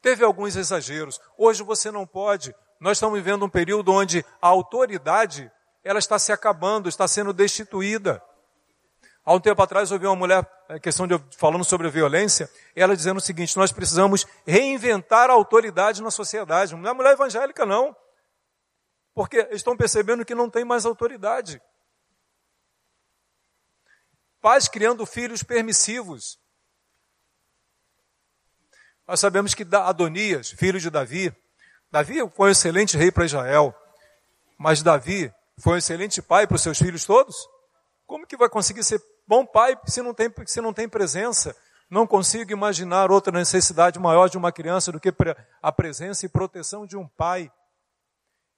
Teve alguns exageros. Hoje você não pode. Nós estamos vivendo um período onde a autoridade ela está se acabando, está sendo destituída. Há um tempo atrás eu ouvi uma mulher, é, questão de, falando sobre violência, ela dizendo o seguinte: nós precisamos reinventar a autoridade na sociedade. Não é mulher evangélica, não. Porque estão percebendo que não tem mais autoridade. Pais criando filhos permissivos. Nós sabemos que Adonias, filho de Davi, Davi foi um excelente rei para Israel, mas Davi foi um excelente pai para os seus filhos todos? Como que vai conseguir ser Bom pai, se não tem, se não tem presença, não consigo imaginar outra necessidade maior de uma criança do que a presença e proteção de um pai.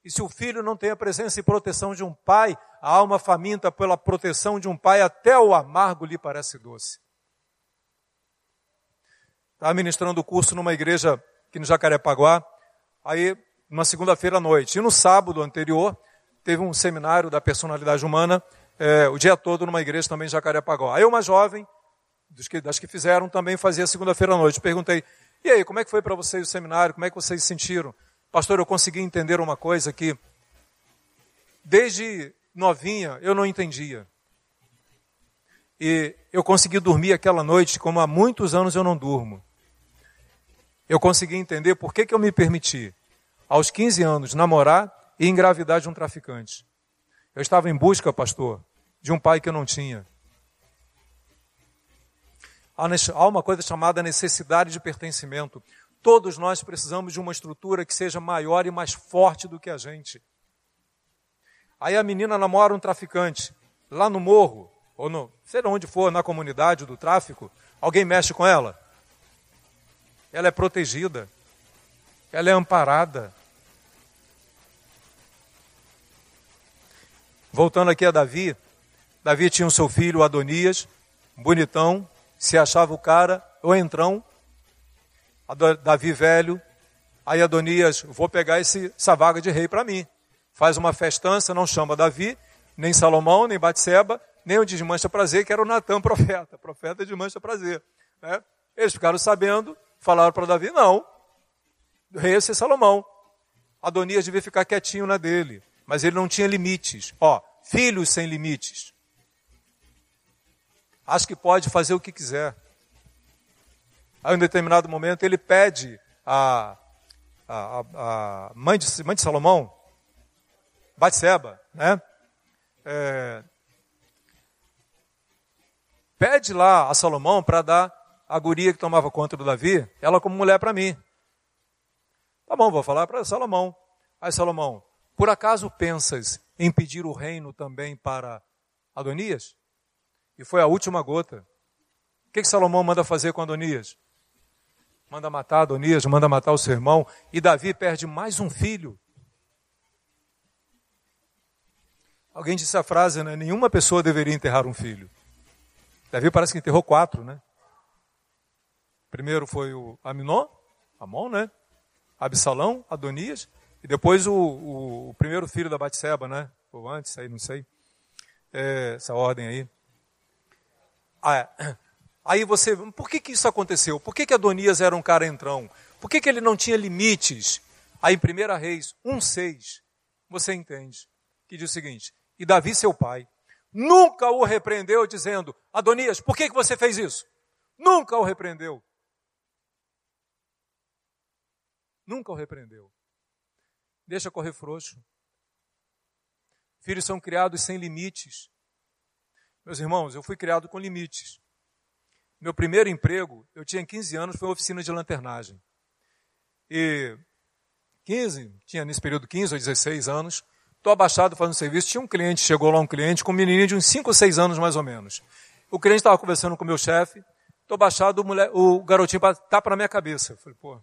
E se o filho não tem a presença e proteção de um pai, a alma faminta pela proteção de um pai, até o amargo lhe parece doce. Estava ministrando o curso numa igreja aqui no Jacarepaguá, aí, uma segunda-feira à noite. E no sábado anterior, teve um seminário da personalidade humana, é, o dia todo numa igreja também em Jacarepaguá. Aí uma jovem, que, das que fizeram, também fazia segunda-feira à noite. Perguntei, e aí, como é que foi para vocês o seminário? Como é que vocês se sentiram? Pastor, eu consegui entender uma coisa que, desde novinha, eu não entendia. E eu consegui dormir aquela noite como há muitos anos eu não durmo. Eu consegui entender por que, que eu me permiti, aos 15 anos, namorar e engravidar de um traficante. Eu estava em busca, pastor, de um pai que eu não tinha. Há uma coisa chamada necessidade de pertencimento. Todos nós precisamos de uma estrutura que seja maior e mais forte do que a gente. Aí a menina namora um traficante, lá no morro, ou no, sei onde for, na comunidade do tráfico, alguém mexe com ela? Ela é protegida, ela é amparada, Voltando aqui a Davi, Davi tinha o seu filho Adonias, bonitão, se achava o cara, o entrão, Davi velho, aí Adonias, vou pegar esse, essa vaga de rei para mim. Faz uma festança, não chama Davi, nem Salomão, nem Batseba, nem o desmancha prazer, que era o Natan profeta, profeta de mancha prazer. Né? Eles ficaram sabendo, falaram para Davi, não, o rei ia ser Salomão. Adonias devia ficar quietinho na dele mas ele não tinha limites. Ó, filhos sem limites. Acho que pode fazer o que quiser. Aí, em determinado momento, ele pede a, a, a mãe, de, mãe de Salomão, Batseba, né? É, pede lá a Salomão para dar a guria que tomava conta do Davi, ela como mulher para mim. Tá bom, vou falar para Salomão. Aí Salomão, por acaso pensas em pedir o reino também para Adonias? E foi a última gota. O que, que Salomão manda fazer com Adonias? Manda matar Adonias, manda matar o seu irmão, e Davi perde mais um filho. Alguém disse a frase, né? Nenhuma pessoa deveria enterrar um filho. Davi parece que enterrou quatro, né? Primeiro foi o Aminon, Amon, né? Absalão, Adonias, e depois o, o, o primeiro filho da Batseba, né? Ou antes, aí não sei. É, essa ordem aí. Ah, é. Aí você, por que, que isso aconteceu? Por que, que Adonias era um cara entrão? Por que, que ele não tinha limites? Aí em 1 Reis 1,6, você entende, que diz o seguinte, e Davi, seu pai, nunca o repreendeu, dizendo: Adonias, por que, que você fez isso? Nunca o repreendeu. Nunca o repreendeu. Deixa correr frouxo. Filhos são criados sem limites. Meus irmãos, eu fui criado com limites. Meu primeiro emprego, eu tinha 15 anos, foi oficina de lanternagem. E 15, tinha nesse período 15 ou 16 anos, Estou abaixado fazendo serviço. Tinha um cliente, chegou lá um cliente com um menininho de uns 5 ou 6 anos mais ou menos. O cliente estava conversando com o meu chefe. Estou abaixado, o, mulher, o garotinho tá para minha cabeça. Eu falei, pô,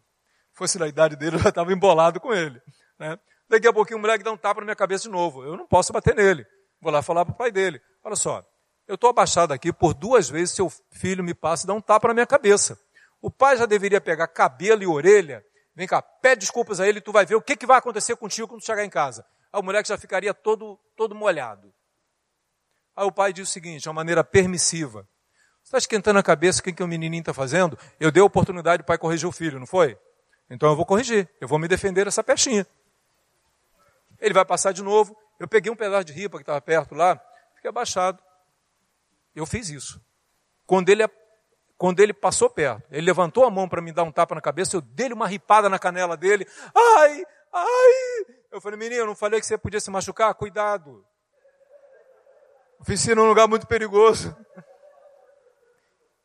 fosse da idade dele, eu já estava embolado com ele. Né? Daqui a pouquinho o moleque dá um tapa na minha cabeça de novo. Eu não posso bater nele. Vou lá falar para o pai dele. Olha só, eu estou abaixado aqui por duas vezes, seu filho me passa e dá um tapa na minha cabeça. O pai já deveria pegar cabelo e orelha. Vem cá, pede desculpas a ele tu vai ver o que, que vai acontecer contigo quando chegar em casa. Aí o moleque já ficaria todo, todo molhado. Aí o pai diz o seguinte, de uma maneira permissiva. Você está esquentando a cabeça o que, que o menininho está fazendo? Eu dei a oportunidade do pai corrigir o filho, não foi? Então eu vou corrigir, eu vou me defender dessa pestinha. Ele vai passar de novo. Eu peguei um pedaço de ripa que estava perto lá, fiquei abaixado. Eu fiz isso. Quando ele, quando ele passou perto, ele levantou a mão para me dar um tapa na cabeça, eu dei uma ripada na canela dele. Ai, ai, eu falei, menino, não falei que você podia se machucar? Cuidado. Oficina é um lugar muito perigoso.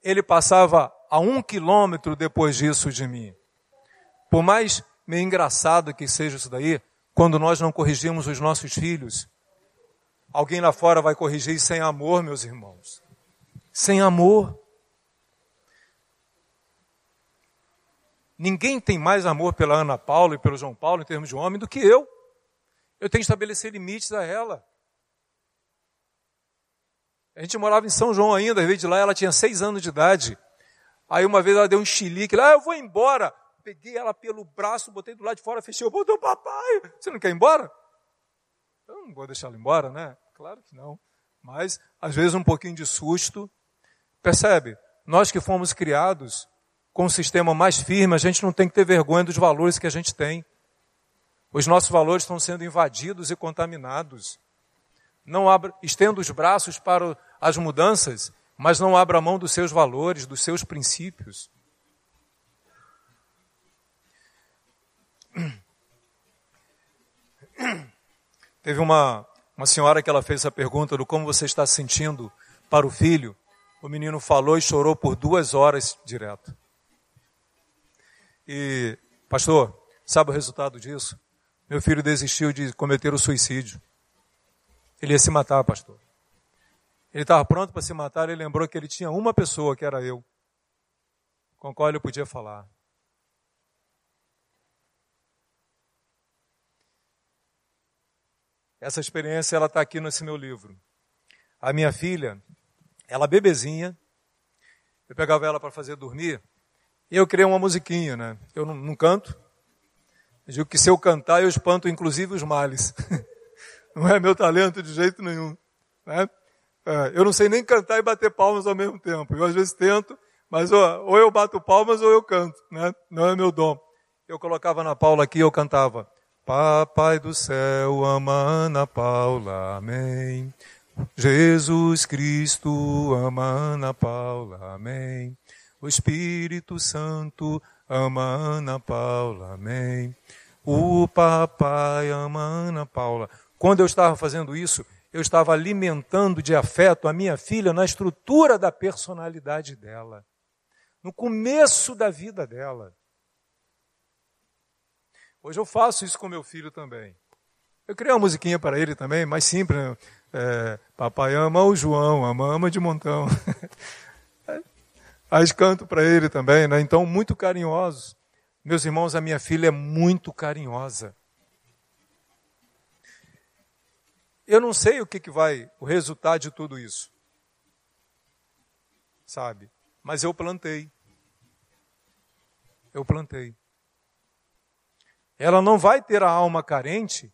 Ele passava a um quilômetro depois disso de mim. Por mais meio engraçado que seja isso daí, quando nós não corrigimos os nossos filhos, alguém lá fora vai corrigir sem amor, meus irmãos. Sem amor. Ninguém tem mais amor pela Ana Paula e pelo João Paulo em termos de homem do que eu. Eu tenho que estabelecer limites a ela. A gente morava em São João ainda, vezes de lá ela tinha seis anos de idade. Aí uma vez ela deu um chilique lá, ah, eu vou embora. Peguei ela pelo braço, botei do lado de fora, fechei o botão, papai, você não quer ir embora? Eu não vou deixar ela embora, né? Claro que não. Mas, às vezes, um pouquinho de susto. Percebe? Nós que fomos criados com um sistema mais firme, a gente não tem que ter vergonha dos valores que a gente tem. Os nossos valores estão sendo invadidos e contaminados. Não abra, estenda os braços para as mudanças, mas não abra mão dos seus valores, dos seus princípios. Teve uma, uma senhora que ela fez essa pergunta do como você está sentindo para o filho. O menino falou e chorou por duas horas direto. E, pastor, sabe o resultado disso? Meu filho desistiu de cometer o suicídio. Ele ia se matar, pastor. Ele estava pronto para se matar e lembrou que ele tinha uma pessoa, que era eu, com a qual ele podia falar. Essa experiência ela está aqui nesse meu livro. A minha filha, ela bebezinha, eu pegava ela para fazer dormir, e eu criei uma musiquinha, né? Eu não, não canto. Eu digo que se eu cantar, eu espanto inclusive os males. não é meu talento de jeito nenhum. Né? É, eu não sei nem cantar e bater palmas ao mesmo tempo. Eu às vezes tento, mas ou eu bato palmas ou eu canto. Né? Não é meu dom. Eu colocava na Paula aqui eu cantava. Papai do céu, ama Ana Paula, amém. Jesus Cristo, ama Ana Paula, amém. O Espírito Santo ama Ana Paula, amém. O papai ama Ana Paula. Quando eu estava fazendo isso, eu estava alimentando de afeto a minha filha na estrutura da personalidade dela, no começo da vida dela. Hoje eu faço isso com meu filho também. Eu criei uma musiquinha para ele também, mais simples. Né? É, Papai ama o João, ama, ama de montão. Aí canto para ele também, né? Então, muito carinhosos. Meus irmãos, a minha filha é muito carinhosa. Eu não sei o que, que vai, o resultado de tudo isso. Sabe? Mas eu plantei. Eu plantei. Ela não vai ter a alma carente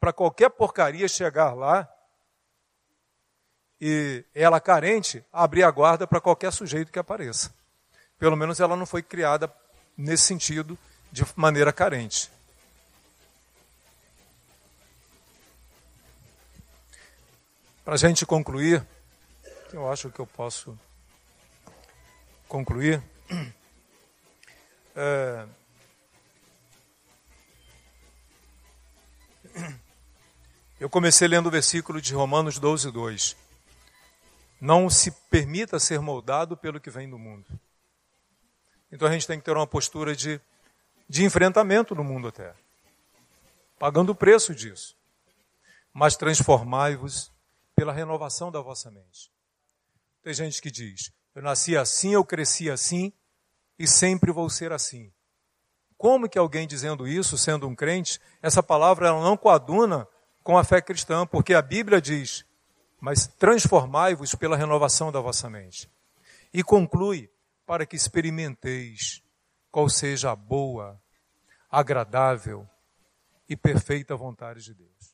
para qualquer porcaria chegar lá e ela carente abrir a guarda para qualquer sujeito que apareça. Pelo menos ela não foi criada nesse sentido de maneira carente. Para a gente concluir, eu acho que eu posso concluir. É, Eu comecei lendo o versículo de Romanos 12, 2. Não se permita ser moldado pelo que vem do mundo. Então a gente tem que ter uma postura de, de enfrentamento no mundo até, pagando o preço disso. Mas transformai-vos pela renovação da vossa mente. Tem gente que diz: Eu nasci assim, eu cresci assim e sempre vou ser assim. Como que alguém dizendo isso, sendo um crente, essa palavra ela não coaduna com a fé cristã, porque a Bíblia diz: Mas transformai-vos pela renovação da vossa mente. E conclui: Para que experimenteis qual seja a boa, agradável e perfeita vontade de Deus.